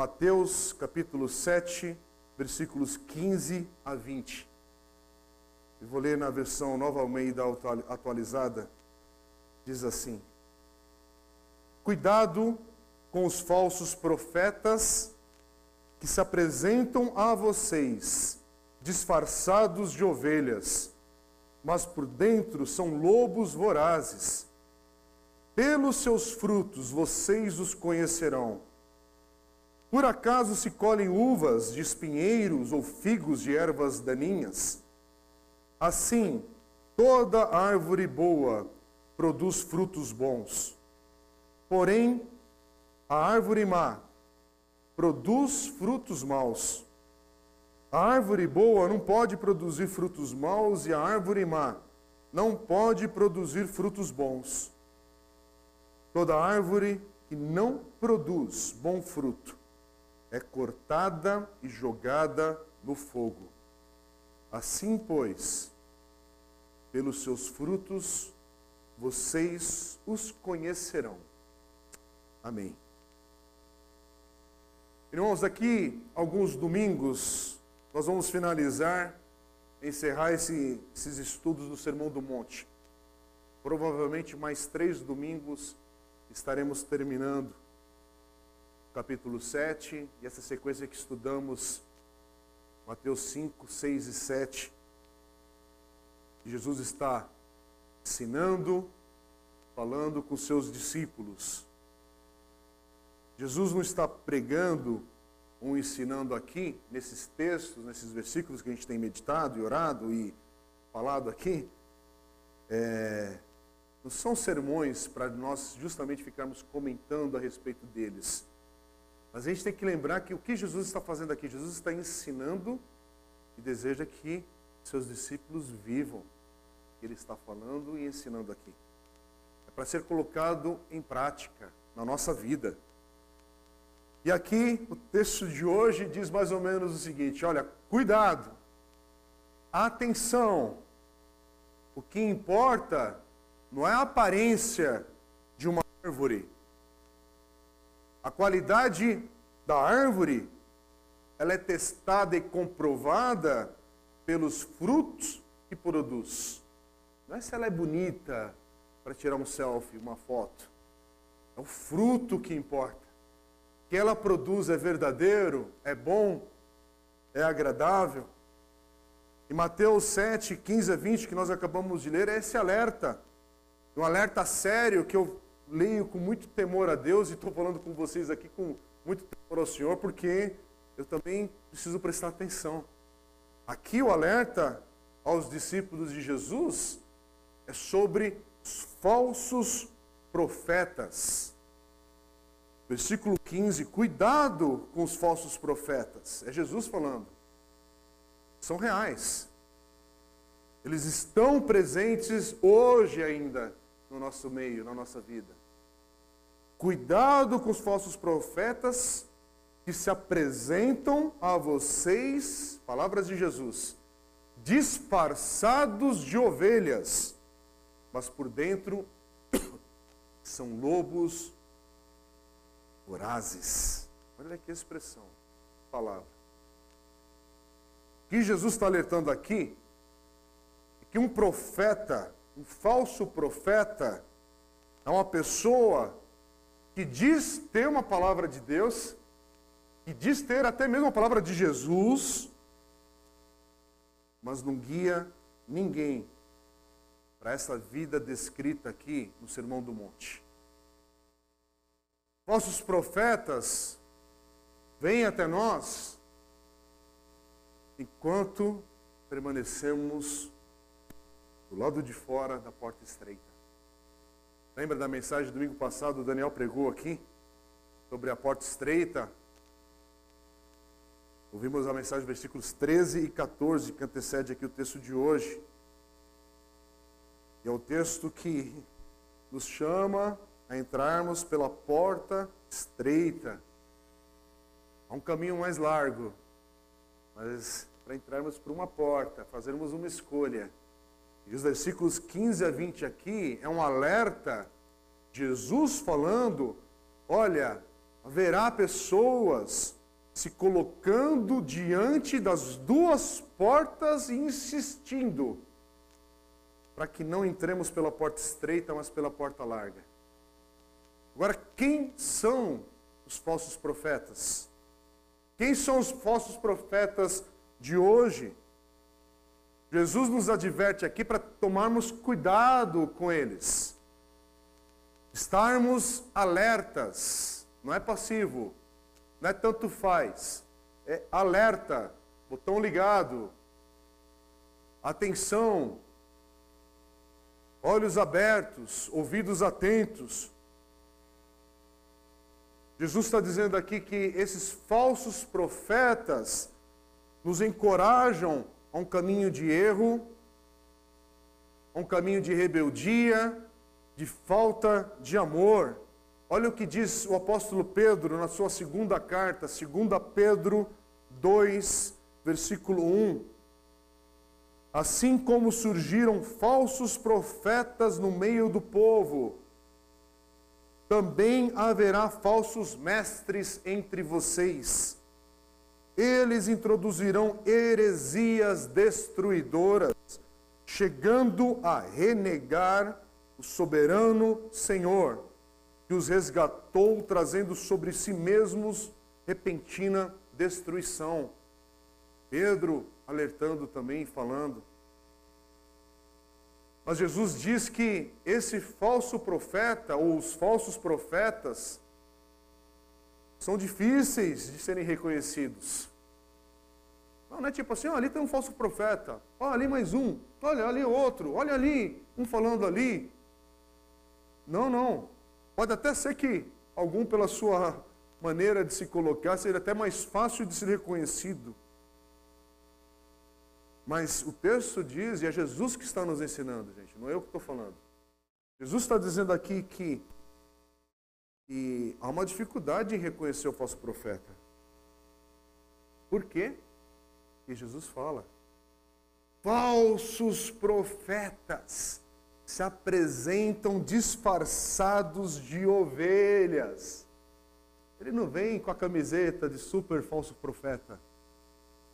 Mateus capítulo 7, versículos 15 a 20. Eu vou ler na versão Nova Almeida atualizada. Diz assim: Cuidado com os falsos profetas que se apresentam a vocês disfarçados de ovelhas, mas por dentro são lobos vorazes. Pelos seus frutos vocês os conhecerão. Por acaso se colhem uvas de espinheiros ou figos de ervas daninhas? Assim, toda árvore boa produz frutos bons. Porém, a árvore má produz frutos maus. A árvore boa não pode produzir frutos maus e a árvore má não pode produzir frutos bons. Toda árvore que não produz bom fruto é cortada e jogada no fogo. Assim, pois, pelos seus frutos vocês os conhecerão. Amém. Irmãos, daqui alguns domingos nós vamos finalizar, encerrar esse, esses estudos do Sermão do Monte. Provavelmente mais três domingos estaremos terminando capítulo 7 e essa sequência que estudamos, Mateus 5, 6 e 7. Jesus está ensinando, falando com seus discípulos. Jesus não está pregando ou ensinando aqui, nesses textos, nesses versículos que a gente tem meditado e orado e falado aqui, é, não são sermões para nós justamente ficarmos comentando a respeito deles. Mas a gente tem que lembrar que o que Jesus está fazendo aqui, Jesus está ensinando e deseja que seus discípulos vivam ele está falando e ensinando aqui. É para ser colocado em prática na nossa vida. E aqui o texto de hoje diz mais ou menos o seguinte: olha, cuidado, atenção, o que importa não é a aparência de uma árvore, a qualidade da árvore, ela é testada e comprovada pelos frutos que produz. Não é se ela é bonita para tirar um selfie, uma foto. É o fruto que importa que ela produz é verdadeiro, é bom, é agradável. E Mateus 7, 15 a 20, que nós acabamos de ler, é esse alerta. Um alerta sério que eu leio com muito temor a Deus e estou falando com vocês aqui com muito temor ao Senhor, porque eu também preciso prestar atenção. Aqui o alerta aos discípulos de Jesus é sobre os falsos profetas. Versículo 15: Cuidado com os falsos profetas. É Jesus falando. São reais. Eles estão presentes hoje ainda no nosso meio, na nossa vida. Cuidado com os falsos profetas que se apresentam a vocês, palavras de Jesus, disfarçados de ovelhas, mas por dentro são lobos vorazes. Olha a expressão, palavra. O que Jesus está alertando aqui é que um profeta, um falso profeta, é uma pessoa que diz ter uma palavra de Deus, que diz ter até mesmo a palavra de Jesus, mas não guia ninguém para essa vida descrita aqui no Sermão do Monte. Nossos profetas vêm até nós enquanto permanecemos do lado de fora da porta estreita. Lembra da mensagem do domingo passado? O Daniel pregou aqui sobre a porta estreita. Ouvimos a mensagem versículos 13 e 14 que antecede aqui o texto de hoje. E é o texto que nos chama a entrarmos pela porta estreita. Há um caminho mais largo, mas para entrarmos por uma porta, fazermos uma escolha. E os versículos 15 a 20 aqui é um alerta, Jesus falando: olha, haverá pessoas se colocando diante das duas portas e insistindo para que não entremos pela porta estreita, mas pela porta larga. Agora, quem são os falsos profetas? Quem são os falsos profetas de hoje? Jesus nos adverte aqui para tomarmos cuidado com eles. Estarmos alertas, não é passivo, não é tanto faz, é alerta, botão ligado, atenção, olhos abertos, ouvidos atentos. Jesus está dizendo aqui que esses falsos profetas nos encorajam a um caminho de erro, a um caminho de rebeldia, de falta de amor. Olha o que diz o apóstolo Pedro na sua segunda carta, 2 Pedro 2, versículo 1. Assim como surgiram falsos profetas no meio do povo, também haverá falsos mestres entre vocês. Eles introduzirão heresias destruidoras, chegando a renegar o soberano Senhor, que os resgatou, trazendo sobre si mesmos repentina destruição. Pedro alertando também, falando. Mas Jesus diz que esse falso profeta, ou os falsos profetas, são difíceis de serem reconhecidos. Não, é tipo assim, oh, ali tem um falso profeta, oh, ali mais um, olha ali outro, olha ali, um falando ali. Não, não. Pode até ser que algum, pela sua maneira de se colocar, seja até mais fácil de ser reconhecido. Mas o texto diz, e é Jesus que está nos ensinando, gente, não é eu que estou falando. Jesus está dizendo aqui que, que há uma dificuldade em reconhecer o falso profeta. Por quê? E Jesus fala: falsos profetas se apresentam disfarçados de ovelhas. Ele não vem com a camiseta de super falso profeta.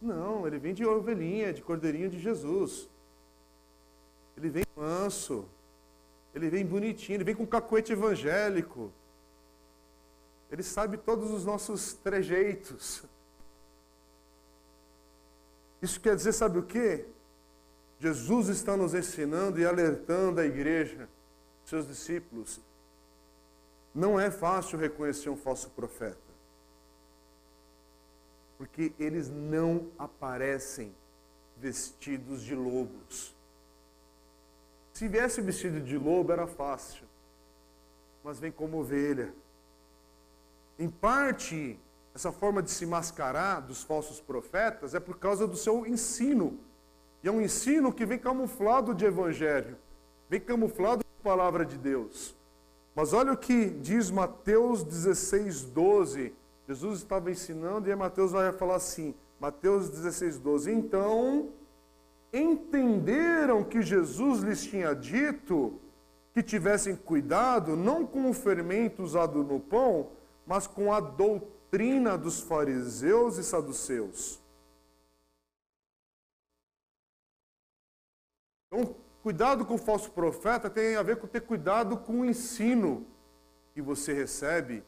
Não, ele vem de ovelhinha, de cordeirinho de Jesus. Ele vem manso. Ele vem bonitinho, ele vem com cacuete evangélico. Ele sabe todos os nossos trejeitos. Isso quer dizer, sabe o quê? Jesus está nos ensinando e alertando a igreja, seus discípulos. Não é fácil reconhecer um falso profeta. Porque eles não aparecem vestidos de lobos. Se viesse vestido de lobo era fácil, mas vem como ovelha. Em parte, essa forma de se mascarar dos falsos profetas é por causa do seu ensino e é um ensino que vem camuflado de evangelho, vem camuflado de palavra de Deus. Mas olha o que diz Mateus 16, 12. Jesus estava ensinando e aí Mateus vai falar assim, Mateus 16, 12. Então, entenderam que Jesus lhes tinha dito que tivessem cuidado não com o fermento usado no pão, mas com a doutrina dos fariseus e saduceus. Então, cuidado com o falso profeta tem a ver com ter cuidado com o ensino que você recebe,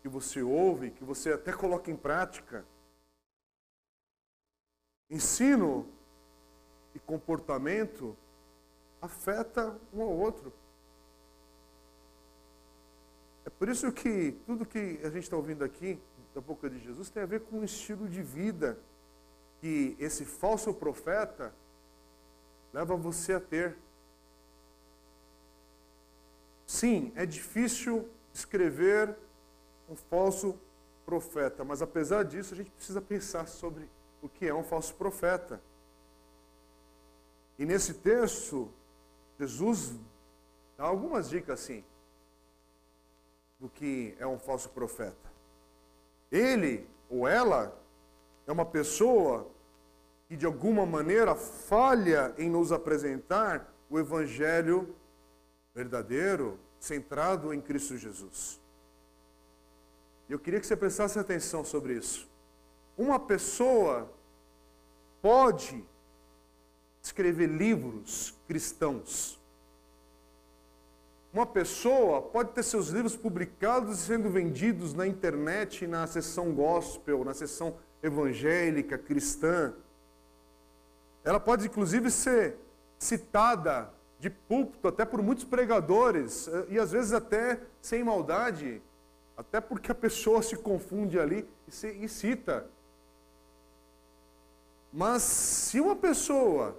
que você ouve, que você até coloca em prática. Ensino e comportamento afeta um ao outro. Por isso que tudo que a gente está ouvindo aqui da boca de Jesus tem a ver com o estilo de vida que esse falso profeta leva você a ter. Sim, é difícil escrever um falso profeta, mas apesar disso, a gente precisa pensar sobre o que é um falso profeta. E nesse texto, Jesus dá algumas dicas assim do que é um falso profeta. Ele ou ela é uma pessoa que de alguma maneira falha em nos apresentar o evangelho verdadeiro, centrado em Cristo Jesus. Eu queria que você prestasse atenção sobre isso. Uma pessoa pode escrever livros cristãos. Uma pessoa pode ter seus livros publicados e sendo vendidos na internet, na seção gospel, na seção evangélica, cristã. Ela pode, inclusive, ser citada de púlpito até por muitos pregadores, eh, e às vezes até sem maldade, até porque a pessoa se confunde ali e, se, e cita. Mas se uma pessoa,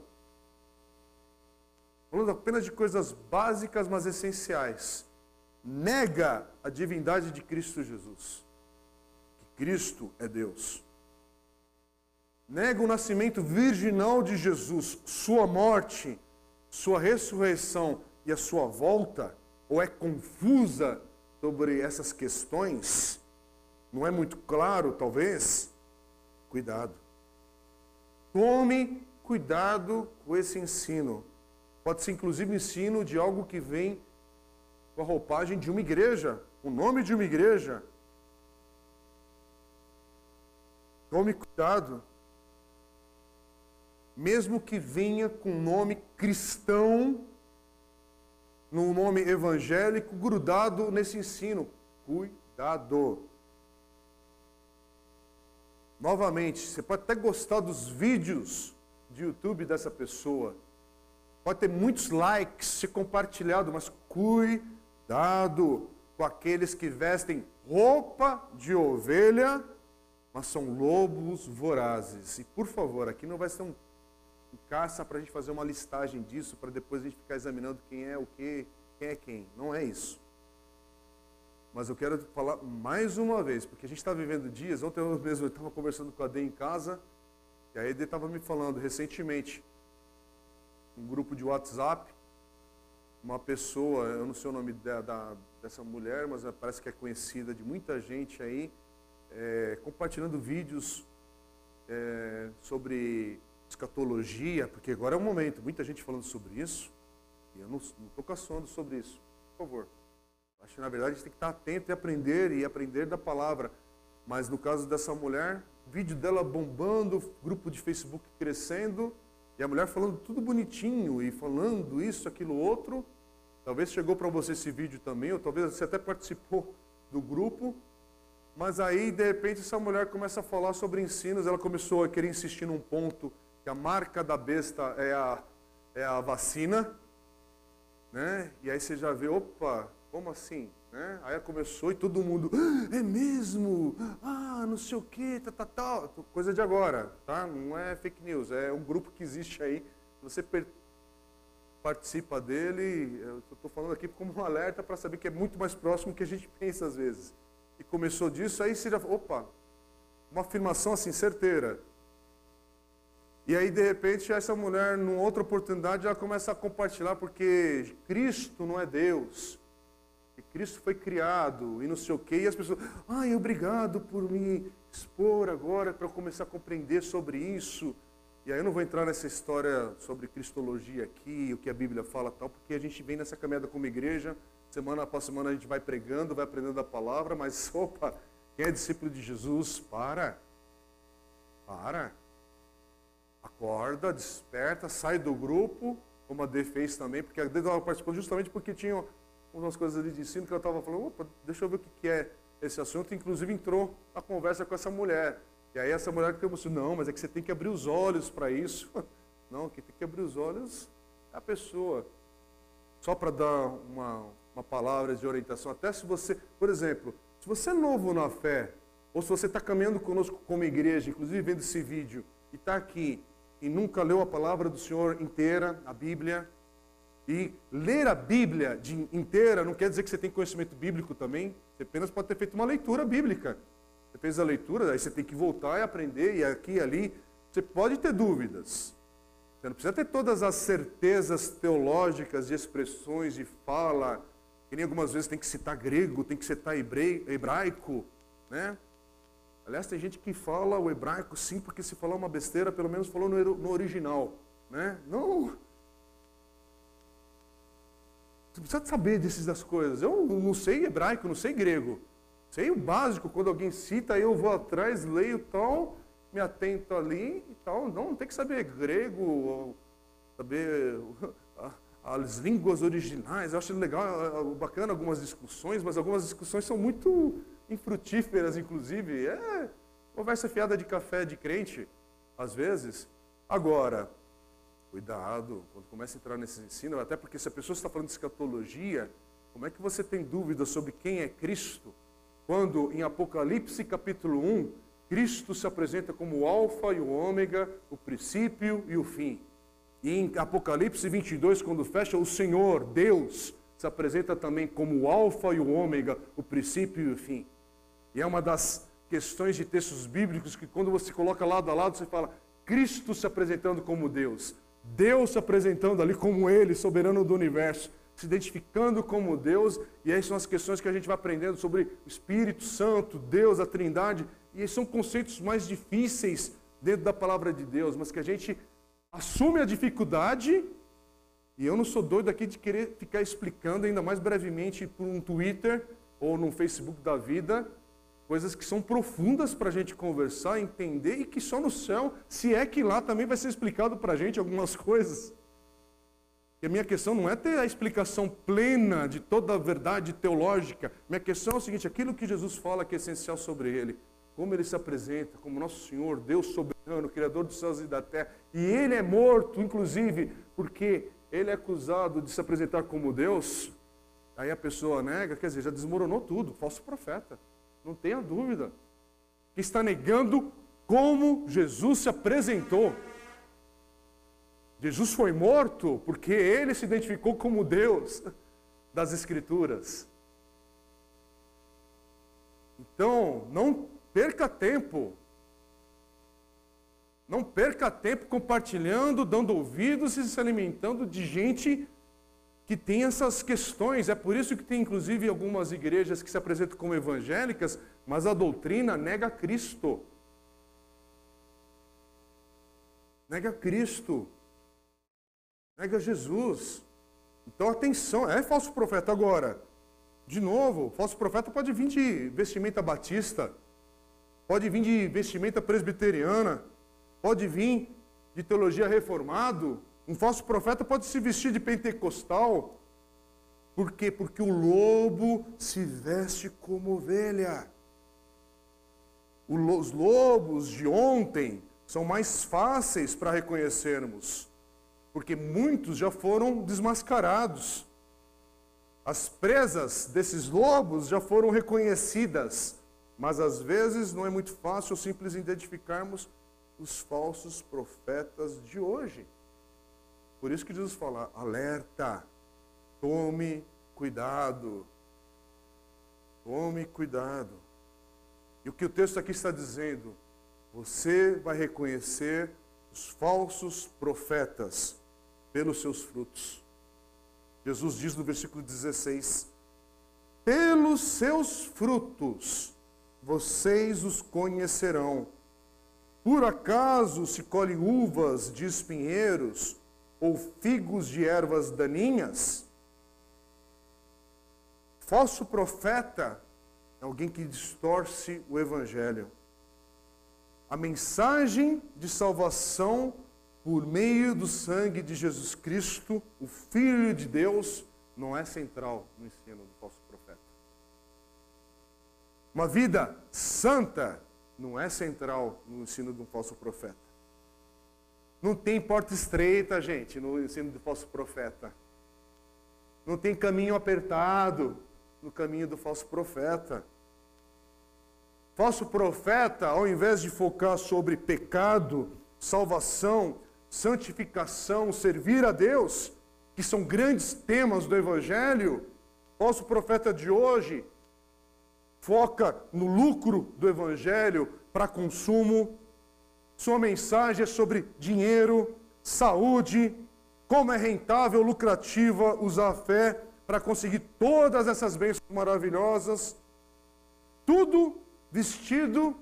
falando apenas de coisas básicas, mas essenciais, nega a divindade de Cristo Jesus, que Cristo é Deus, nega o nascimento virginal de Jesus, sua morte, sua ressurreição e a sua volta, ou é confusa sobre essas questões, não é muito claro, talvez, cuidado. Tome cuidado com esse ensino. Pode ser inclusive ensino de algo que vem com a roupagem de uma igreja, o nome de uma igreja. Tome cuidado mesmo que venha com nome cristão, no nome evangélico, grudado nesse ensino. Cuidado. Novamente, você pode até gostar dos vídeos de YouTube dessa pessoa. Pode ter muitos likes, ser compartilhado, mas cuidado com aqueles que vestem roupa de ovelha, mas são lobos vorazes. E por favor, aqui não vai ser um em caça para a gente fazer uma listagem disso, para depois a gente ficar examinando quem é o que, quem é quem. Não é isso. Mas eu quero falar mais uma vez, porque a gente está vivendo dias. Ontem eu mesmo estava conversando com a Dê em casa, e a Ede estava me falando recentemente, um grupo de WhatsApp, uma pessoa, eu não sei o nome da, da, dessa mulher, mas parece que é conhecida de muita gente aí, é, compartilhando vídeos é, sobre escatologia, porque agora é o momento, muita gente falando sobre isso, e eu não estou caçando sobre isso, por favor. Acho que na verdade a gente tem que estar atento e aprender, e aprender da palavra. Mas no caso dessa mulher, vídeo dela bombando, grupo de Facebook crescendo, e a mulher falando tudo bonitinho, e falando isso, aquilo, outro. Talvez chegou para você esse vídeo também, ou talvez você até participou do grupo, mas aí, de repente, essa mulher começa a falar sobre ensinos, ela começou a querer insistir num ponto que a marca da besta é a, é a vacina, né? E aí você já vê, opa, como assim? Né? Aí começou e todo mundo, ah, é mesmo? Ah, não sei o que, tá, tá, tá. Coisa de agora, tá? Não é fake news, é um grupo que existe aí. Você participa dele, eu estou falando aqui como um alerta para saber que é muito mais próximo do que a gente pensa às vezes. E começou disso, aí você já, opa, uma afirmação assim, certeira. E aí, de repente, essa mulher, numa outra oportunidade, ela começa a compartilhar, porque Cristo não é Deus. E Cristo foi criado e não sei o quê. E as pessoas, ai, obrigado por me expor agora para começar a compreender sobre isso. E aí eu não vou entrar nessa história sobre cristologia aqui, o que a Bíblia fala tal, porque a gente vem nessa caminhada como igreja, semana após semana a gente vai pregando, vai aprendendo a palavra, mas opa, quem é discípulo de Jesus, para. Para. Acorda, desperta, sai do grupo, como a D fez também, porque a D participando justamente porque tinha umas coisas ali de ensino que eu estava falando, opa, deixa eu ver o que, é esse assunto. Inclusive entrou a conversa com essa mulher. E aí essa mulher que assim, não, mas é que você tem que abrir os olhos para isso. Não, quem tem que abrir os olhos é a pessoa. Só para dar uma, uma palavra de orientação, até se você, por exemplo, se você é novo na fé, ou se você está caminhando conosco como igreja, inclusive vendo esse vídeo, e está aqui e nunca leu a palavra do Senhor inteira, a Bíblia, e ler a Bíblia de, inteira não quer dizer que você tem conhecimento bíblico também, você apenas pode ter feito uma leitura bíblica. Você fez a leitura, aí você tem que voltar e aprender, e aqui e ali. Você pode ter dúvidas. Você não precisa ter todas as certezas teológicas de expressões, de fala, que nem algumas vezes tem que citar grego, tem que citar hebraico, né? Aliás, tem gente que fala o hebraico sim, porque se falar uma besteira, pelo menos falou no, original. Né? Não. Você precisa saber dessas das coisas. Eu não sei hebraico, não sei grego. Sei o básico, quando alguém cita, eu vou atrás, leio tal, me atento ali e tal. Não, não tem que saber grego, saber as línguas originais. Eu acho legal, bacana algumas discussões, mas algumas discussões são muito infrutíferas, inclusive. É conversa fiada de café de crente, às vezes. Agora, cuidado, quando começa a entrar nesse ensino, até porque se a pessoa está falando de escatologia, como é que você tem dúvida sobre quem é Cristo? Quando em Apocalipse capítulo 1, Cristo se apresenta como o Alfa e o Ômega, o princípio e o fim. E em Apocalipse 22, quando fecha, o Senhor, Deus, se apresenta também como o Alfa e o Ômega, o princípio e o fim. E é uma das questões de textos bíblicos que, quando você coloca lado a lado, você fala Cristo se apresentando como Deus, Deus se apresentando ali como Ele, soberano do universo se identificando como Deus, e aí são as questões que a gente vai aprendendo sobre o Espírito Santo, Deus, a Trindade, e são conceitos mais difíceis dentro da palavra de Deus, mas que a gente assume a dificuldade, e eu não sou doido aqui de querer ficar explicando ainda mais brevemente por um Twitter ou no Facebook da vida, coisas que são profundas para a gente conversar, entender, e que só no céu, se é que lá também vai ser explicado para a gente algumas coisas. E a minha questão não é ter a explicação plena de toda a verdade teológica. Minha questão é o seguinte: aquilo que Jesus fala que é essencial sobre ele, como ele se apresenta como nosso Senhor, Deus soberano, Criador dos céus e da terra, e ele é morto, inclusive, porque ele é acusado de se apresentar como Deus. Aí a pessoa nega, quer dizer, já desmoronou tudo, falso profeta, não tenha dúvida. Que está negando como Jesus se apresentou. Jesus foi morto porque ele se identificou como Deus das Escrituras. Então, não perca tempo. Não perca tempo compartilhando, dando ouvidos e se alimentando de gente que tem essas questões. É por isso que tem, inclusive, algumas igrejas que se apresentam como evangélicas, mas a doutrina nega Cristo. Nega Cristo nega Jesus. Então atenção, é falso profeta agora. De novo, falso profeta pode vir de vestimenta batista, pode vir de vestimenta presbiteriana, pode vir de teologia reformado. Um falso profeta pode se vestir de pentecostal. Por quê? Porque o lobo se veste como ovelha. Os lobos de ontem são mais fáceis para reconhecermos porque muitos já foram desmascarados. As presas desses lobos já foram reconhecidas, mas às vezes não é muito fácil simples identificarmos os falsos profetas de hoje. Por isso que Jesus fala: alerta, tome cuidado. Tome cuidado. E o que o texto aqui está dizendo? Você vai reconhecer os falsos profetas pelos seus frutos. Jesus diz no versículo 16: Pelos seus frutos vocês os conhecerão. Por acaso se colhem uvas de espinheiros ou figos de ervas daninhas? Falso profeta é alguém que distorce o evangelho. A mensagem de salvação por meio do sangue de Jesus Cristo, o Filho de Deus, não é central no ensino do falso profeta. Uma vida santa não é central no ensino do falso profeta. Não tem porta estreita, gente, no ensino do falso profeta. Não tem caminho apertado no caminho do falso profeta. Falso profeta, ao invés de focar sobre pecado, salvação, santificação, servir a Deus, que são grandes temas do Evangelho, nosso profeta de hoje foca no lucro do Evangelho para consumo. Sua mensagem é sobre dinheiro, saúde, como é rentável, lucrativa usar a fé para conseguir todas essas bênçãos maravilhosas. Tudo vestido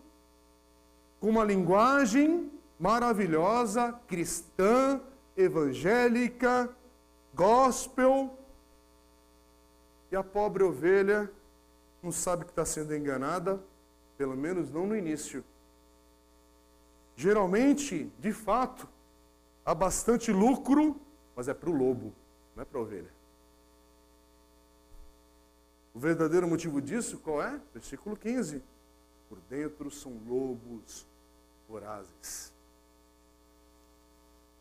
com uma linguagem maravilhosa, cristã, evangélica, gospel. E a pobre ovelha não sabe que está sendo enganada, pelo menos não no início. Geralmente, de fato, há bastante lucro, mas é para o lobo, não é para a ovelha. O verdadeiro motivo disso qual é? Versículo 15. Por dentro são lobos vorazes.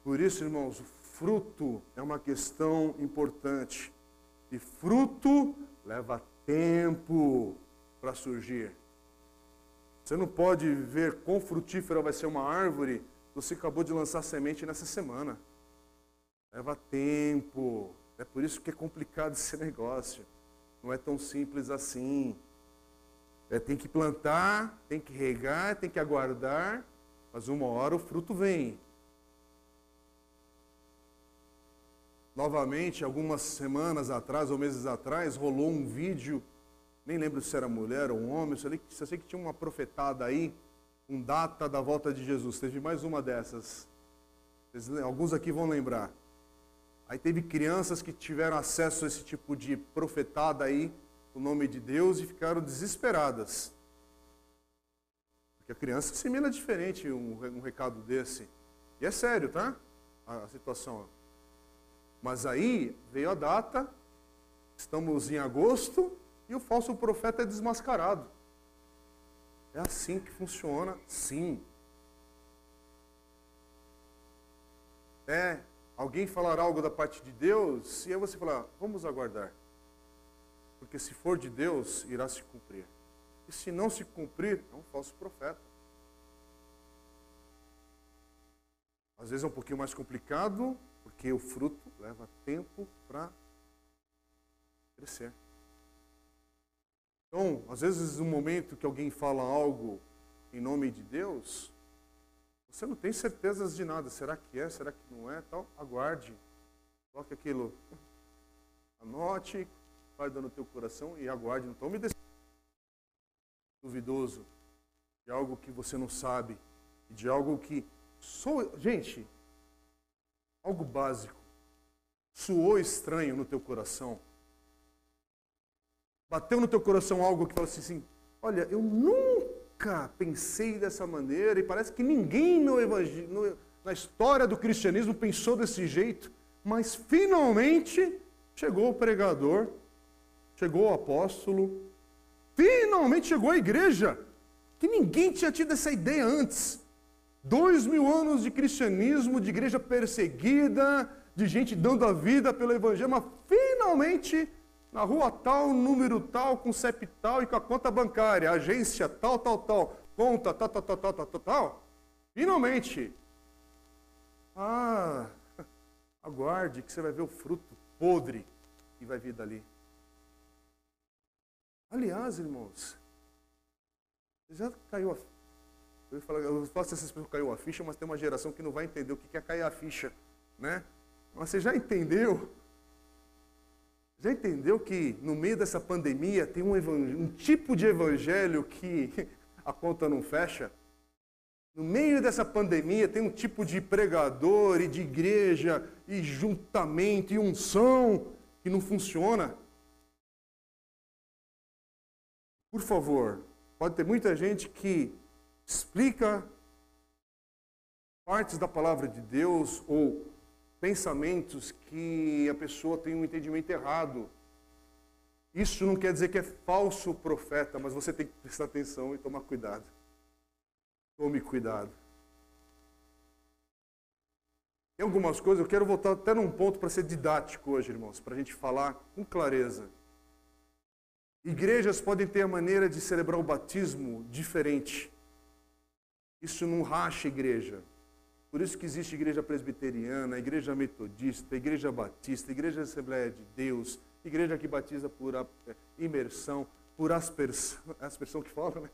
Por isso, irmãos, o fruto é uma questão importante. E fruto leva tempo para surgir. Você não pode ver quão frutífera vai ser uma árvore você acabou de lançar semente nessa semana. Leva tempo. É por isso que é complicado esse negócio. Não é tão simples assim. É, tem que plantar, tem que regar, tem que aguardar, mas uma hora o fruto vem. Novamente, algumas semanas atrás ou meses atrás, rolou um vídeo, nem lembro se era mulher ou homem, só sei que tinha uma profetada aí, um data da volta de Jesus. Teve mais uma dessas. Alguns aqui vão lembrar. Aí teve crianças que tiveram acesso a esse tipo de profetada aí, o nome de Deus, e ficaram desesperadas. Porque a criança assimila diferente um, um recado desse. E é sério, tá? A, a situação. Mas aí veio a data, estamos em agosto, e o falso profeta é desmascarado. É assim que funciona, sim. É alguém falar algo da parte de Deus, e aí você falar, vamos aguardar. Porque se for de Deus, irá se cumprir. E se não se cumprir, é um falso profeta. Às vezes é um pouquinho mais complicado, porque o fruto leva tempo para crescer. Então, às vezes, no momento que alguém fala algo em nome de Deus, você não tem certezas de nada. Será que é? Será que não é? Tal, aguarde. Coloque aquilo. Anote, guarda no teu coração e aguarde. Não tome decisão duvidoso de algo que você não sabe, de algo que sou, gente, algo básico. Soou estranho no teu coração. Bateu no teu coração algo que fala assim, olha, eu nunca pensei dessa maneira e parece que ninguém no no, na história do cristianismo pensou desse jeito, mas finalmente chegou o pregador, chegou o apóstolo, finalmente chegou a igreja, que ninguém tinha tido essa ideia antes. Dois mil anos de cristianismo, de igreja perseguida, de gente dando a vida pelo evangelho, mas finalmente na rua tal, número tal, com CEP tal e com a conta bancária, agência tal, tal, tal, conta tal, tal, tal, tal, tal, tal, tal. Finalmente. Ah, aguarde que você vai ver o fruto podre que vai vir dali. Aliás, irmãos, já caiu a eu, falar, eu faço essa expressão caiu a ficha, mas tem uma geração que não vai entender o que é cair a ficha, né? Mas você já entendeu já entendeu que no meio dessa pandemia tem um, um tipo de evangelho que a conta não fecha? No meio dessa pandemia tem um tipo de pregador e de igreja e juntamento e unção que não funciona? Por favor, pode ter muita gente que explica partes da palavra de Deus ou pensamentos que a pessoa tem um entendimento errado. Isso não quer dizer que é falso profeta, mas você tem que prestar atenção e tomar cuidado. Tome cuidado. Tem algumas coisas, eu quero voltar até num ponto para ser didático hoje, irmãos, para a gente falar com clareza. Igrejas podem ter a maneira de celebrar o batismo diferente. Isso não racha a igreja. Por isso que existe igreja presbiteriana, igreja metodista, igreja batista, igreja Assembleia de Deus, igreja que batiza por é, imersão, por aspersão, aspersão que fala, né?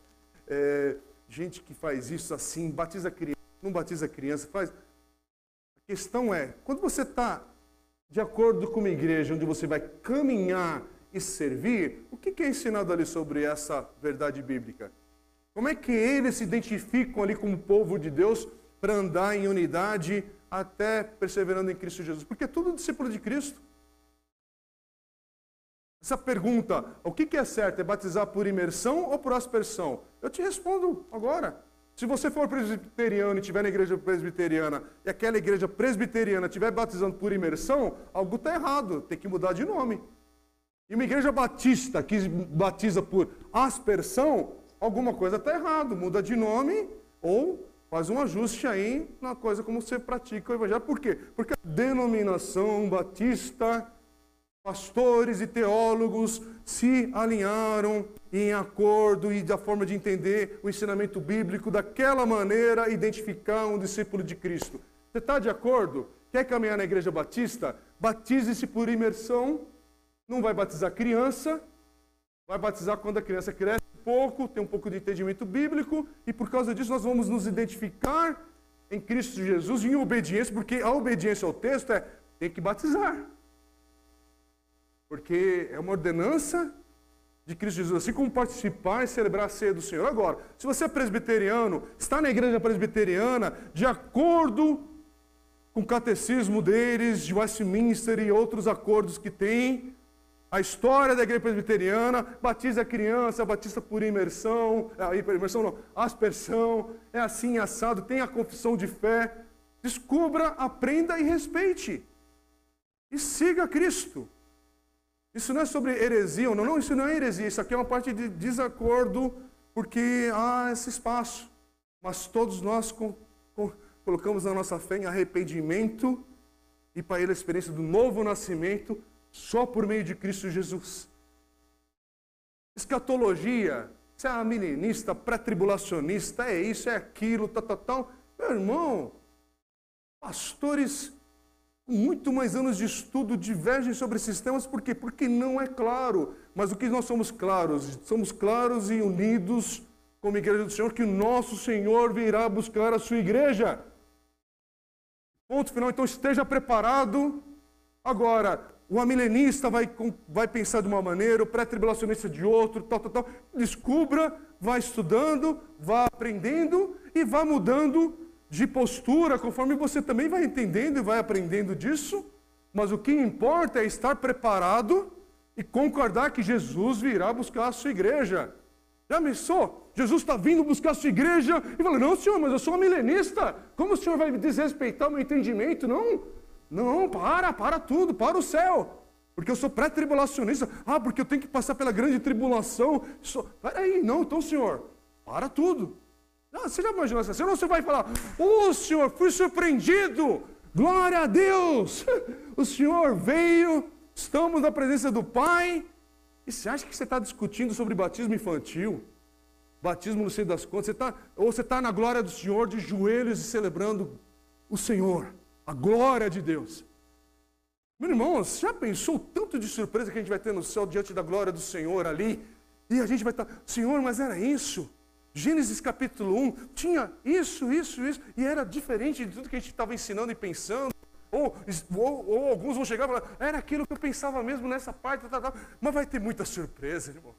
É, gente que faz isso assim, batiza criança, não batiza criança, faz. A questão é, quando você está de acordo com uma igreja onde você vai caminhar e servir, o que é ensinado ali sobre essa verdade bíblica? Como é que eles se identificam ali como povo de Deus para andar em unidade até perseverando em Cristo Jesus. Porque é tudo discípulo de Cristo. Essa pergunta, o que é certo? É batizar por imersão ou por aspersão? Eu te respondo agora. Se você for presbiteriano e estiver na igreja presbiteriana e aquela igreja presbiteriana estiver batizando por imersão, algo está errado, tem que mudar de nome. E uma igreja batista que batiza por aspersão, alguma coisa está errado, muda de nome ou faz um ajuste aí na coisa como você pratica o evangelho. Por quê? Porque a denominação batista pastores e teólogos se alinharam em acordo e da forma de entender o ensinamento bíblico daquela maneira identificar um discípulo de Cristo. Você está de acordo? Quer caminhar na igreja batista? Batize-se por imersão. Não vai batizar criança. Vai batizar quando a criança cresce pouco, tem um pouco de entendimento bíblico. E por causa disso nós vamos nos identificar em Cristo Jesus em obediência, porque a obediência ao texto é tem que batizar porque é uma ordenança de Cristo Jesus, assim como participar e celebrar a ceia do Senhor. Agora, se você é presbiteriano, está na igreja presbiteriana, de acordo com o catecismo deles, de Westminster e outros acordos que tem, a história da igreja presbiteriana, batiza criança, batiza por imersão, aí, imersão não, aspersão, é assim assado, tem a confissão de fé. Descubra, aprenda e respeite. E siga Cristo. Isso não é sobre heresia ou não, não, isso não é heresia, isso aqui é uma parte de desacordo, porque há esse espaço. Mas todos nós com, com, colocamos a nossa fé em arrependimento e para ele a experiência do novo nascimento só por meio de Cristo Jesus. Escatologia, você é milenista, pré-tribulacionista, é isso, é aquilo, tal, tal, tal. Meu irmão, pastores com muito mais anos de estudo, divergem sobre esses temas, por quê? Porque não é claro. Mas o que nós somos claros? Somos claros e unidos como igreja do Senhor, que o nosso Senhor virá buscar a sua igreja. Ponto final. Então esteja preparado. Agora, o amilenista vai, vai pensar de uma maneira, o pré-tribulacionista de outro, tal, tal, tal. Descubra, vá estudando, vá aprendendo e vá mudando de postura, conforme você também vai entendendo e vai aprendendo disso, mas o que importa é estar preparado e concordar que Jesus virá buscar a sua igreja. Já pensou? Jesus está vindo buscar a sua igreja e fala: Não, senhor, mas eu sou um milenista. Como o senhor vai desrespeitar o meu entendimento? Não, não, para, para tudo, para o céu. Porque eu sou pré-tribulacionista. Ah, porque eu tenho que passar pela grande tribulação. Peraí, não, então, senhor, para tudo. Não, você já imaginou essa cena? Você vai falar, ô oh, Senhor, fui surpreendido, glória a Deus, o Senhor veio, estamos na presença do Pai. E você acha que você está discutindo sobre batismo infantil? Batismo no sei das contas? Você tá, ou você está na glória do Senhor, de joelhos e celebrando o Senhor, a glória de Deus. Meu irmão, você já pensou o tanto de surpresa que a gente vai ter no céu diante da glória do Senhor ali? E a gente vai estar, tá, Senhor, mas era isso? Gênesis capítulo 1 tinha isso, isso, isso, e era diferente de tudo que a gente estava ensinando e pensando. Ou, ou, ou, alguns vão chegar e falar, era aquilo que eu pensava mesmo nessa parte, tá, tá, mas vai ter muita surpresa, irmão.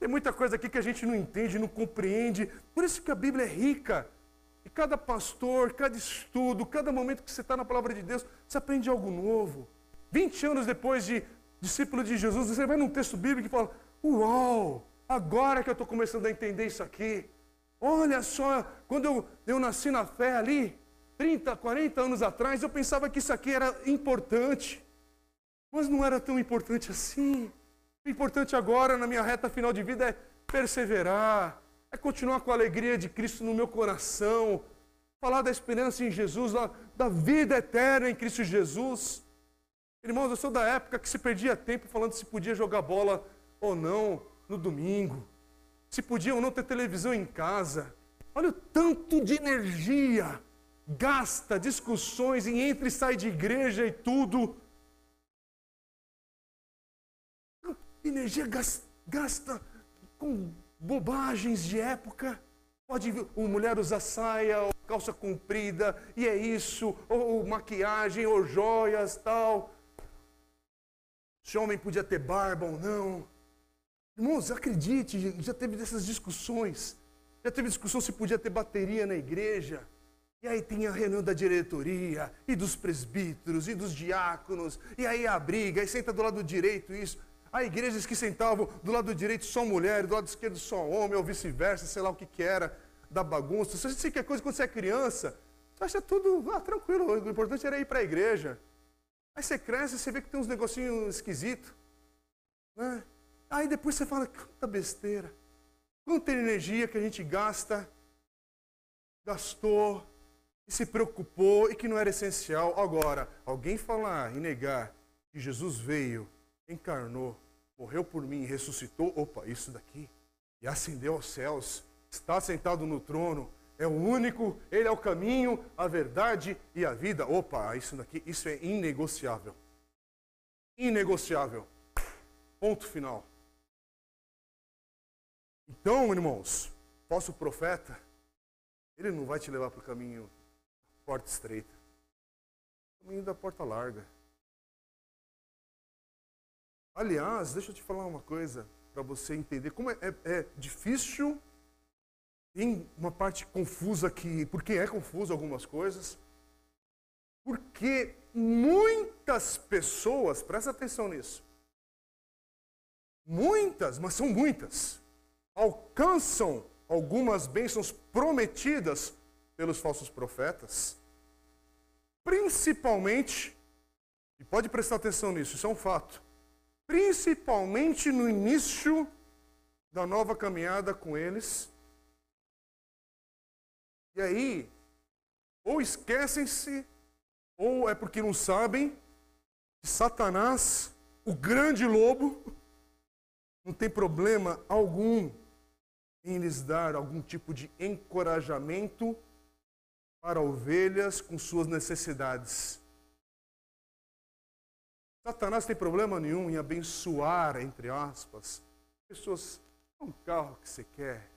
Tem muita coisa aqui que a gente não entende, não compreende. Por isso que a Bíblia é rica. Cada pastor, cada estudo, cada momento que você está na palavra de Deus, você aprende algo novo. 20 anos depois de discípulo de Jesus, você vai num texto bíblico e fala: Uau! Agora que eu estou começando a entender isso aqui. Olha só, quando eu, eu nasci na fé ali, 30, 40 anos atrás, eu pensava que isso aqui era importante. Mas não era tão importante assim. O importante agora, na minha reta final de vida, é perseverar, é continuar com a alegria de Cristo no meu coração, falar da esperança em Jesus, da, da vida eterna em Cristo Jesus. Irmãos, eu sou da época que se perdia tempo falando se podia jogar bola ou não no domingo, se podiam não ter televisão em casa. Olha o tanto de energia gasta, discussões em entra e sai de igreja e tudo. Energia gasta com bobagens de época. Pode uma mulher usar saia ou calça comprida, e é isso, ou maquiagem, ou joias, tal. Se homem podia ter barba ou não. Irmãos, acredite, já teve dessas discussões. Já teve discussão se podia ter bateria na igreja. E aí tem a reunião da diretoria, e dos presbíteros, e dos diáconos, e aí a briga, aí senta do lado direito isso. Há igrejas que sentavam do lado direito só mulher, do lado esquerdo só homem, ou vice-versa, sei lá o que, que era, da bagunça. Se você quer coisa quando você é criança, você acha tudo ah, tranquilo, o importante era ir para a igreja. Aí você cresce, você vê que tem uns negocinhos esquisitos. Né? Aí depois você fala, quanta besteira. Quanta energia que a gente gasta, gastou, e se preocupou e que não era essencial. Agora, alguém falar e negar que Jesus veio, encarnou, morreu por mim e ressuscitou, opa, isso daqui, e ascendeu aos céus, está sentado no trono, é o único, ele é o caminho, a verdade e a vida. Opa, isso daqui, isso é inegociável. Inegociável. Ponto final. Então, irmãos, posso profeta, ele não vai te levar para o caminho porta estreita, o caminho da porta larga. Aliás, deixa eu te falar uma coisa para você entender como é, é, é difícil tem uma parte confusa aqui, porque é confuso algumas coisas. Porque muitas pessoas, presta atenção nisso, muitas, mas são muitas, alcançam algumas bênçãos prometidas pelos falsos profetas, principalmente, e pode prestar atenção nisso, isso é um fato, principalmente no início da nova caminhada com eles, e aí, ou esquecem-se, ou é porque não sabem que Satanás, o grande lobo, não tem problema algum em lhes dar algum tipo de encorajamento para ovelhas com suas necessidades. Satanás tem problema nenhum em abençoar, entre aspas, pessoas. É um carro que você quer,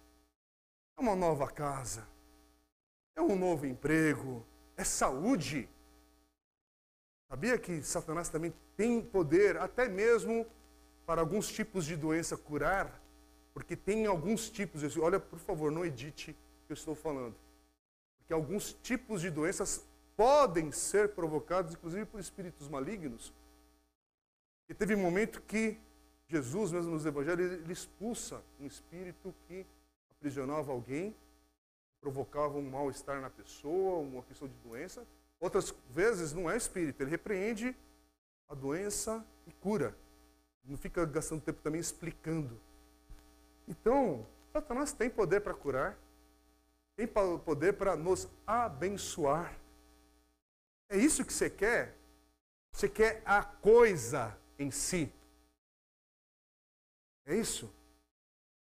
é uma nova casa é um novo emprego, é saúde. Sabia que Satanás também tem poder, até mesmo para alguns tipos de doença curar? Porque tem alguns tipos, olha, por favor, não edite o que eu estou falando. Porque alguns tipos de doenças podem ser provocados, inclusive por espíritos malignos. E teve um momento que Jesus, mesmo nos evangelhos, ele expulsa um espírito que aprisionava alguém provocava um mal-estar na pessoa, uma questão de doença. Outras vezes não é espírito, ele repreende a doença e cura. Não fica gastando tempo também explicando. Então, Satanás tem poder para curar, tem poder para nos abençoar. É isso que você quer? Você quer a coisa em si. É isso?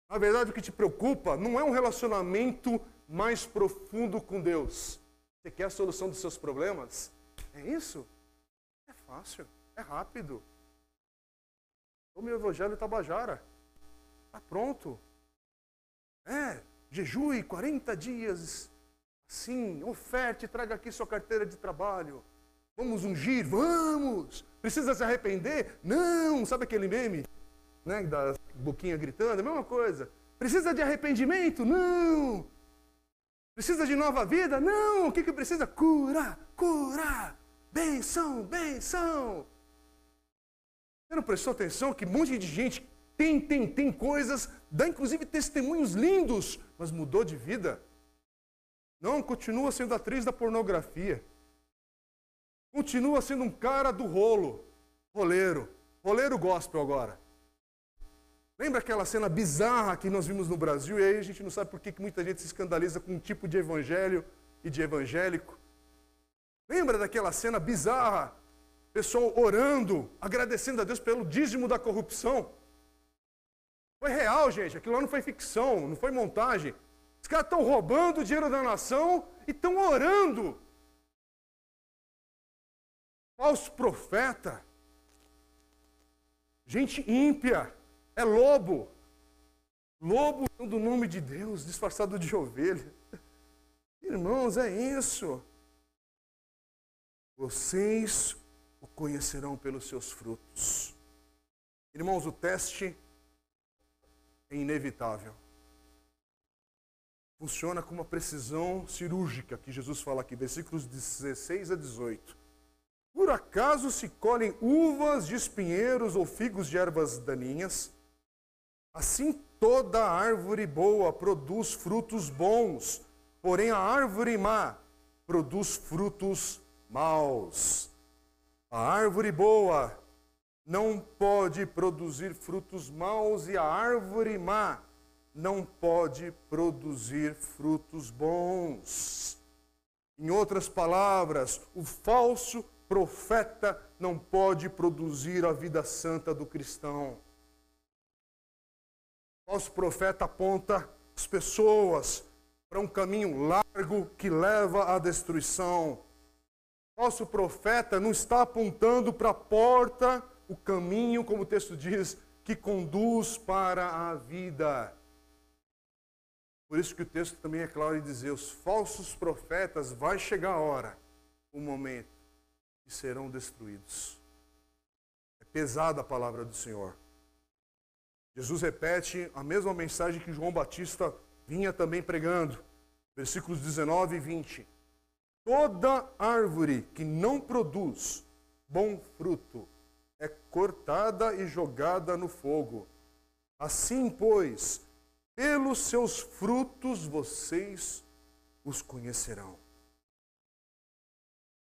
Na verdade, o que te preocupa não é um relacionamento mais profundo com Deus. Você quer a solução dos seus problemas? É isso? É fácil, é rápido. O meu evangelho Tabajara. Está pronto. É, jejue 40 dias. Sim, oferte, traga aqui sua carteira de trabalho. Vamos ungir? Vamos! Precisa se arrepender? Não! Sabe aquele meme? Né, da boquinha gritando? A mesma coisa. Precisa de arrependimento? Não! Precisa de nova vida? Não! O que, que precisa? Curar, curar! Benção, benção! Você não prestou atenção que um monte de gente tem, tem, tem coisas, dá inclusive testemunhos lindos, mas mudou de vida? Não, continua sendo atriz da pornografia. Continua sendo um cara do rolo, roleiro, roleiro gospel agora. Lembra aquela cena bizarra que nós vimos no Brasil? E aí a gente não sabe por que muita gente se escandaliza com um tipo de evangelho e de evangélico. Lembra daquela cena bizarra? Pessoal orando, agradecendo a Deus pelo dízimo da corrupção. Foi real, gente. Aquilo lá não foi ficção, não foi montagem. Os caras estão roubando o dinheiro da nação e estão orando. Falso profeta. Gente ímpia é lobo. Lobo do nome de Deus, disfarçado de ovelha. Irmãos, é isso. Vocês o conhecerão pelos seus frutos. Irmãos, o teste é inevitável. Funciona com uma precisão cirúrgica, que Jesus fala aqui, versículos 16 a 18. Por acaso se colhem uvas de espinheiros ou figos de ervas daninhas? Assim toda árvore boa produz frutos bons, porém a árvore má produz frutos maus. A árvore boa não pode produzir frutos maus e a árvore má não pode produzir frutos bons. Em outras palavras, o falso profeta não pode produzir a vida santa do cristão. O falso profeta aponta as pessoas para um caminho largo que leva à destruição. O falso profeta não está apontando para a porta, o caminho, como o texto diz, que conduz para a vida. Por isso que o texto também é claro em dizer: os falsos profetas, vai chegar a hora, o momento, que serão destruídos. É pesada a palavra do Senhor. Jesus repete a mesma mensagem que João Batista vinha também pregando, versículos 19 e 20. Toda árvore que não produz bom fruto é cortada e jogada no fogo. Assim, pois, pelos seus frutos vocês os conhecerão.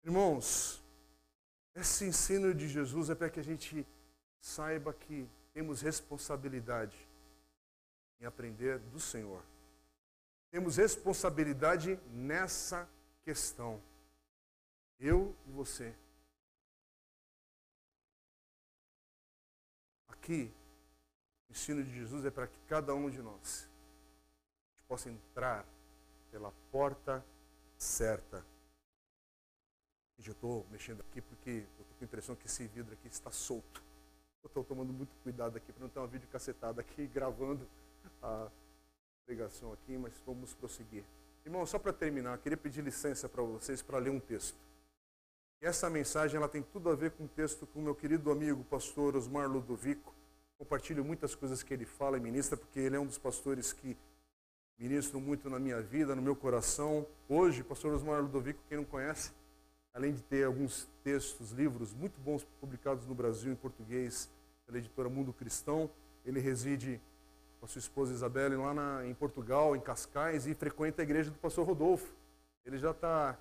Irmãos, esse ensino de Jesus é para que a gente saiba que temos responsabilidade em aprender do Senhor. Temos responsabilidade nessa questão. Eu e você. Aqui, o ensino de Jesus é para que cada um de nós possa entrar pela porta certa. Eu estou mexendo aqui porque eu com a impressão que esse vidro aqui está solto. Eu estou tomando muito cuidado aqui para não ter uma vídeo cacetada aqui gravando a pregação aqui, mas vamos prosseguir. Irmão, só para terminar, queria pedir licença para vocês para ler um texto. E essa mensagem ela tem tudo a ver com o texto que o meu querido amigo pastor Osmar Ludovico compartilho muitas coisas que ele fala e ministra, porque ele é um dos pastores que ministram muito na minha vida, no meu coração. Hoje, pastor Osmar Ludovico, quem não conhece, além de ter alguns textos, livros muito bons publicados no Brasil em português pela editora Mundo Cristão, ele reside com a sua esposa Isabela lá na, em Portugal, em Cascais, e frequenta a igreja do pastor Rodolfo. Ele já está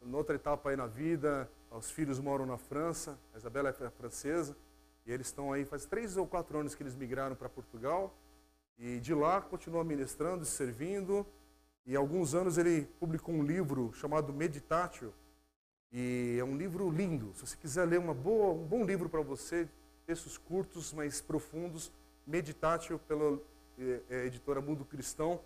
em outra etapa aí na vida, os filhos moram na França, a Isabela é francesa, e eles estão aí, faz três ou quatro anos que eles migraram para Portugal. E de lá continua ministrando, servindo. E há alguns anos ele publicou um livro chamado Meditatio. E é um livro lindo. Se você quiser ler uma boa, um bom livro para você, textos curtos, mas profundos, Meditatio, pela é, é, editora Mundo Cristão.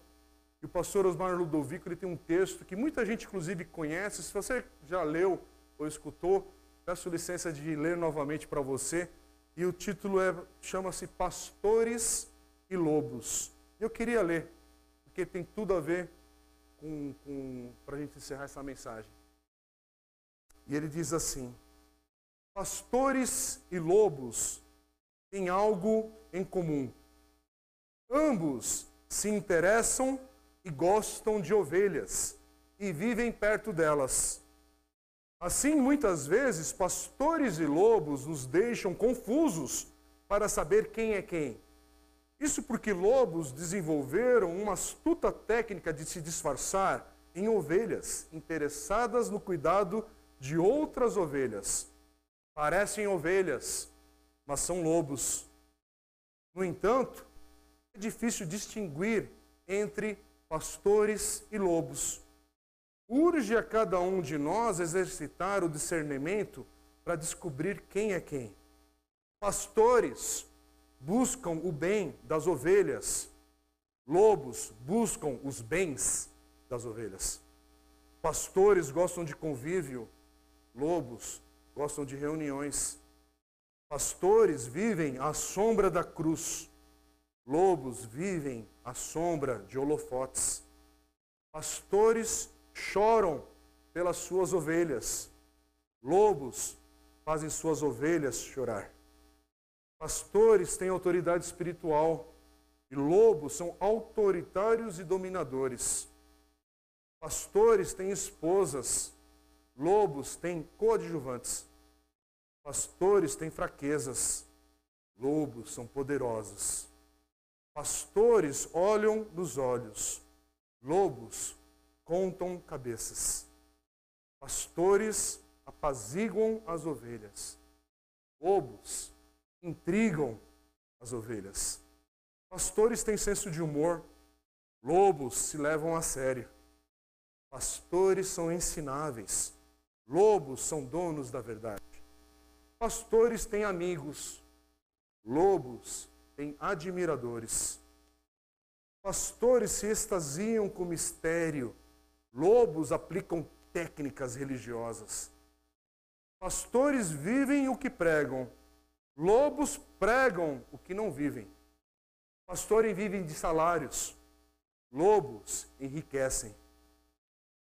E o pastor Osmar Ludovico ele tem um texto que muita gente, inclusive, conhece. Se você já leu ou escutou, peço licença de ler novamente para você e o título é, chama-se Pastores e Lobos. Eu queria ler, porque tem tudo a ver com, com para a gente encerrar essa mensagem. E ele diz assim: Pastores e lobos têm algo em comum. Ambos se interessam e gostam de ovelhas e vivem perto delas. Assim, muitas vezes, pastores e lobos nos deixam confusos para saber quem é quem. Isso porque lobos desenvolveram uma astuta técnica de se disfarçar em ovelhas interessadas no cuidado de outras ovelhas. Parecem ovelhas, mas são lobos. No entanto, é difícil distinguir entre pastores e lobos. Urge a cada um de nós exercitar o discernimento para descobrir quem é quem. Pastores buscam o bem das ovelhas, lobos buscam os bens das ovelhas. Pastores gostam de convívio, lobos gostam de reuniões. Pastores vivem à sombra da cruz, lobos vivem à sombra de holofotes. Pastores choram pelas suas ovelhas. Lobos fazem suas ovelhas chorar. Pastores têm autoridade espiritual e lobos são autoritários e dominadores. Pastores têm esposas, lobos têm coadjuvantes. Pastores têm fraquezas, lobos são poderosos. Pastores olham nos olhos, lobos contam cabeças. Pastores apaziguam as ovelhas, lobos intrigam as ovelhas. Pastores têm senso de humor, lobos se levam a sério. Pastores são ensináveis, lobos são donos da verdade. Pastores têm amigos, lobos têm admiradores. Pastores se extasiam com mistério, lobos aplicam técnicas religiosas. Pastores vivem o que pregam, lobos pregam o que não vivem. Pastores vivem de salários, lobos enriquecem.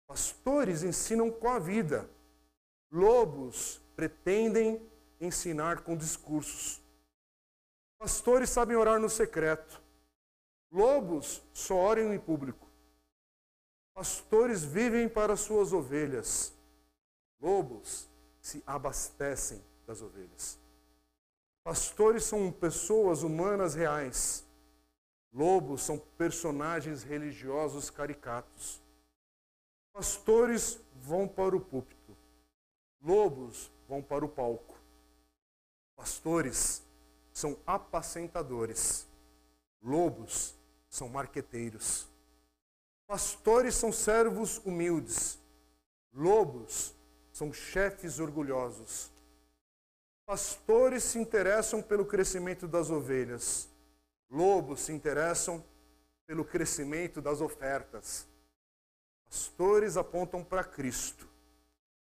Pastores ensinam com a vida, lobos pretendem ensinar com discursos. Pastores sabem orar no secreto, lobos só oram em público. Pastores vivem para suas ovelhas, lobos se abastecem das ovelhas. Pastores são pessoas humanas reais, lobos são personagens religiosos caricatos. Pastores vão para o púlpito, lobos vão para o palco. Pastores são apacentadores, lobos são marqueteiros. Pastores são servos humildes, lobos são chefes orgulhosos. Pastores se interessam pelo crescimento das ovelhas, lobos se interessam pelo crescimento das ofertas. Pastores apontam para Cristo.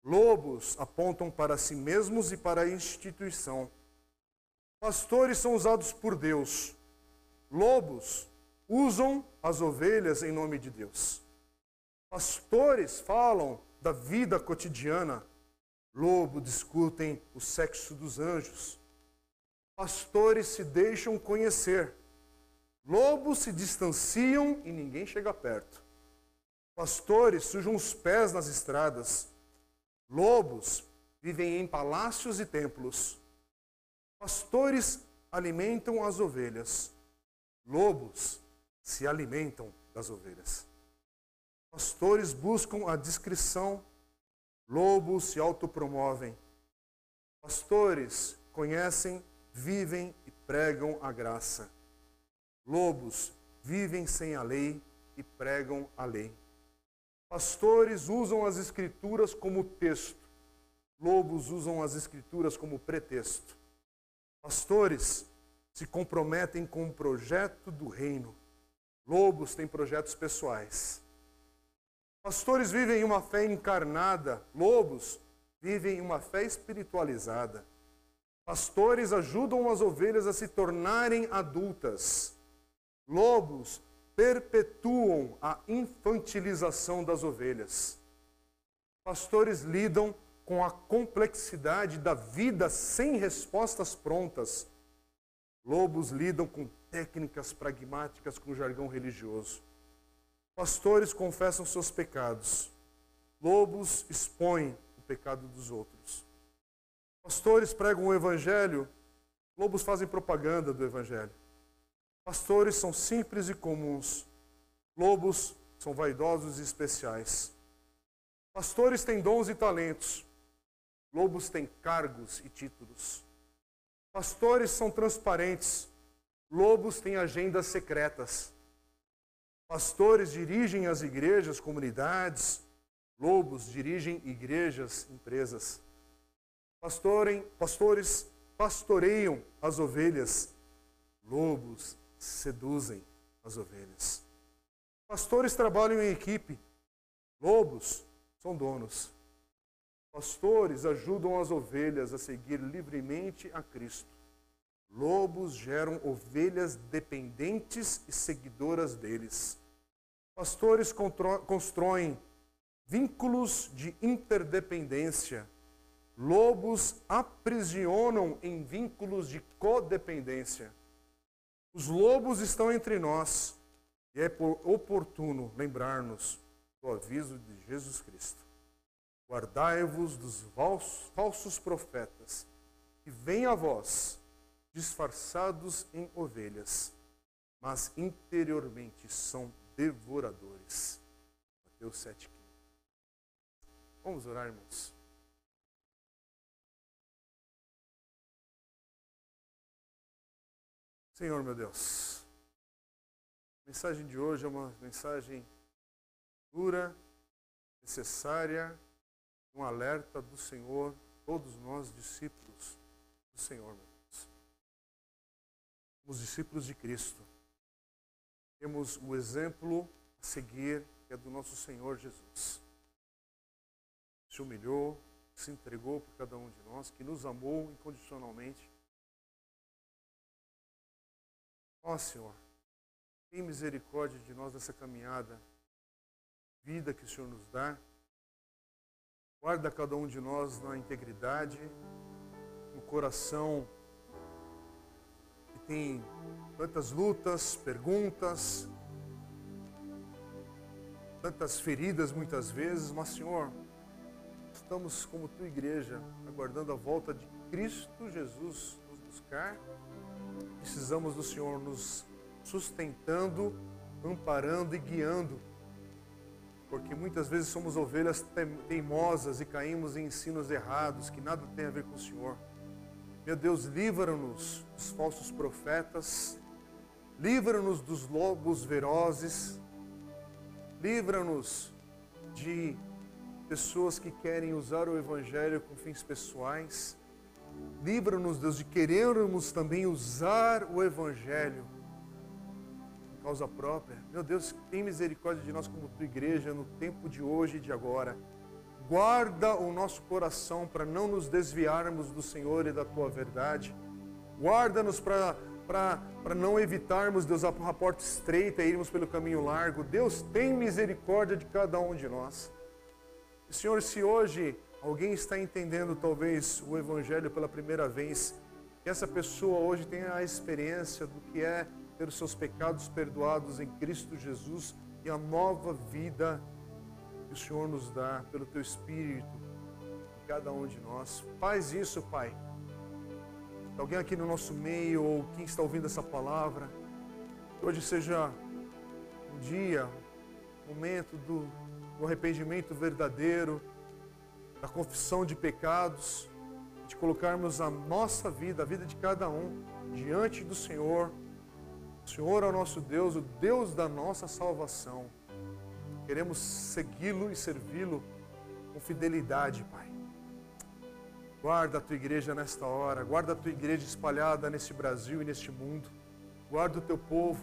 Lobos apontam para si mesmos e para a instituição. Pastores são usados por Deus. Lobos usam as ovelhas em nome de Deus. Pastores falam da vida cotidiana. Lobo discutem o sexo dos anjos. Pastores se deixam conhecer. Lobos se distanciam e ninguém chega perto. Pastores sujam os pés nas estradas. Lobos vivem em palácios e templos. Pastores alimentam as ovelhas. Lobos se alimentam das ovelhas. Pastores buscam a discrição. Lobos se autopromovem. Pastores conhecem, vivem e pregam a graça. Lobos vivem sem a lei e pregam a lei. Pastores usam as escrituras como texto, lobos usam as escrituras como pretexto. Pastores se comprometem com o projeto do reino, lobos têm projetos pessoais. Pastores vivem uma fé encarnada, lobos vivem uma fé espiritualizada. Pastores ajudam as ovelhas a se tornarem adultas. Lobos perpetuam a infantilização das ovelhas. Pastores lidam com a complexidade da vida sem respostas prontas. Lobos lidam com técnicas pragmáticas com jargão religioso. Pastores confessam seus pecados. Lobos expõem o pecado dos outros. Pastores pregam o evangelho. Lobos fazem propaganda do evangelho. Pastores são simples e comuns. Lobos são vaidosos e especiais. Pastores têm dons e talentos. Lobos têm cargos e títulos. Pastores são transparentes. Lobos têm agendas secretas. Pastores dirigem as igrejas, comunidades. Lobos dirigem igrejas, empresas. Pastorem, pastores pastoreiam as ovelhas. Lobos seduzem as ovelhas. Pastores trabalham em equipe, lobos são donos. Pastores ajudam as ovelhas a seguir livremente a Cristo. Lobos geram ovelhas dependentes e seguidoras deles. Pastores constroem vínculos de interdependência. Lobos aprisionam em vínculos de codependência. Os lobos estão entre nós e é oportuno lembrar-nos do aviso de Jesus Cristo. Guardai-vos dos falsos profetas que vêm a vós, disfarçados em ovelhas, mas interiormente são devoradores. Mateus 7,15. Vamos orar, irmãos. Senhor meu Deus, a mensagem de hoje é uma mensagem dura, necessária, um alerta do Senhor, todos nós discípulos do Senhor, meu Deus. Os discípulos de Cristo. Temos o exemplo a seguir, que é do nosso Senhor Jesus. Se humilhou, se entregou por cada um de nós, que nos amou incondicionalmente Ó oh, Senhor, tem misericórdia de nós nessa caminhada, vida que o Senhor nos dá. Guarda cada um de nós na integridade, no coração que tem tantas lutas, perguntas, tantas feridas muitas vezes, mas Senhor, estamos como tua igreja, aguardando a volta de Cristo Jesus nos buscar Precisamos do Senhor nos sustentando, amparando e guiando. Porque muitas vezes somos ovelhas teimosas e caímos em ensinos errados que nada tem a ver com o Senhor. Meu Deus, livra-nos dos falsos profetas, livra-nos dos lobos ferozes, livra-nos de pessoas que querem usar o Evangelho com fins pessoais. Livra-nos, Deus, de querermos também usar o Evangelho por causa própria. Meu Deus, tem misericórdia de nós como tua igreja no tempo de hoje e de agora. Guarda o nosso coração para não nos desviarmos do Senhor e da tua verdade. Guarda-nos para não evitarmos, Deus, a porta estreita e irmos pelo caminho largo. Deus, tem misericórdia de cada um de nós. Senhor, se hoje Alguém está entendendo talvez o Evangelho pela primeira vez. Que essa pessoa hoje tenha a experiência do que é ter os seus pecados perdoados em Cristo Jesus e a nova vida que o Senhor nos dá pelo Teu Espírito em cada um de nós. Faz isso, Pai. Alguém aqui no nosso meio ou quem está ouvindo essa palavra, que hoje seja um dia, um momento do, do arrependimento verdadeiro da confissão de pecados, de colocarmos a nossa vida, a vida de cada um, diante do Senhor. O Senhor é o nosso Deus, o Deus da nossa salvação. Queremos segui-lo e servi-lo com fidelidade, Pai. Guarda a tua igreja nesta hora, guarda a tua igreja espalhada neste Brasil e neste mundo. Guarda o teu povo.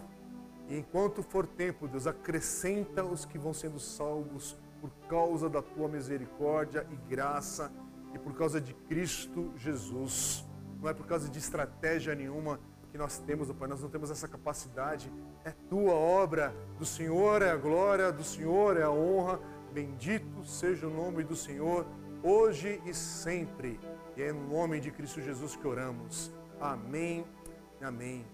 E enquanto for tempo, Deus, acrescenta os que vão sendo salvos por causa da tua misericórdia e graça e por causa de Cristo Jesus. Não é por causa de estratégia nenhuma que nós temos, Pai, nós não temos essa capacidade. É tua obra, do Senhor é a glória, do Senhor é a honra. Bendito seja o nome do Senhor, hoje e sempre. E é no nome de Cristo Jesus que oramos. Amém. Amém.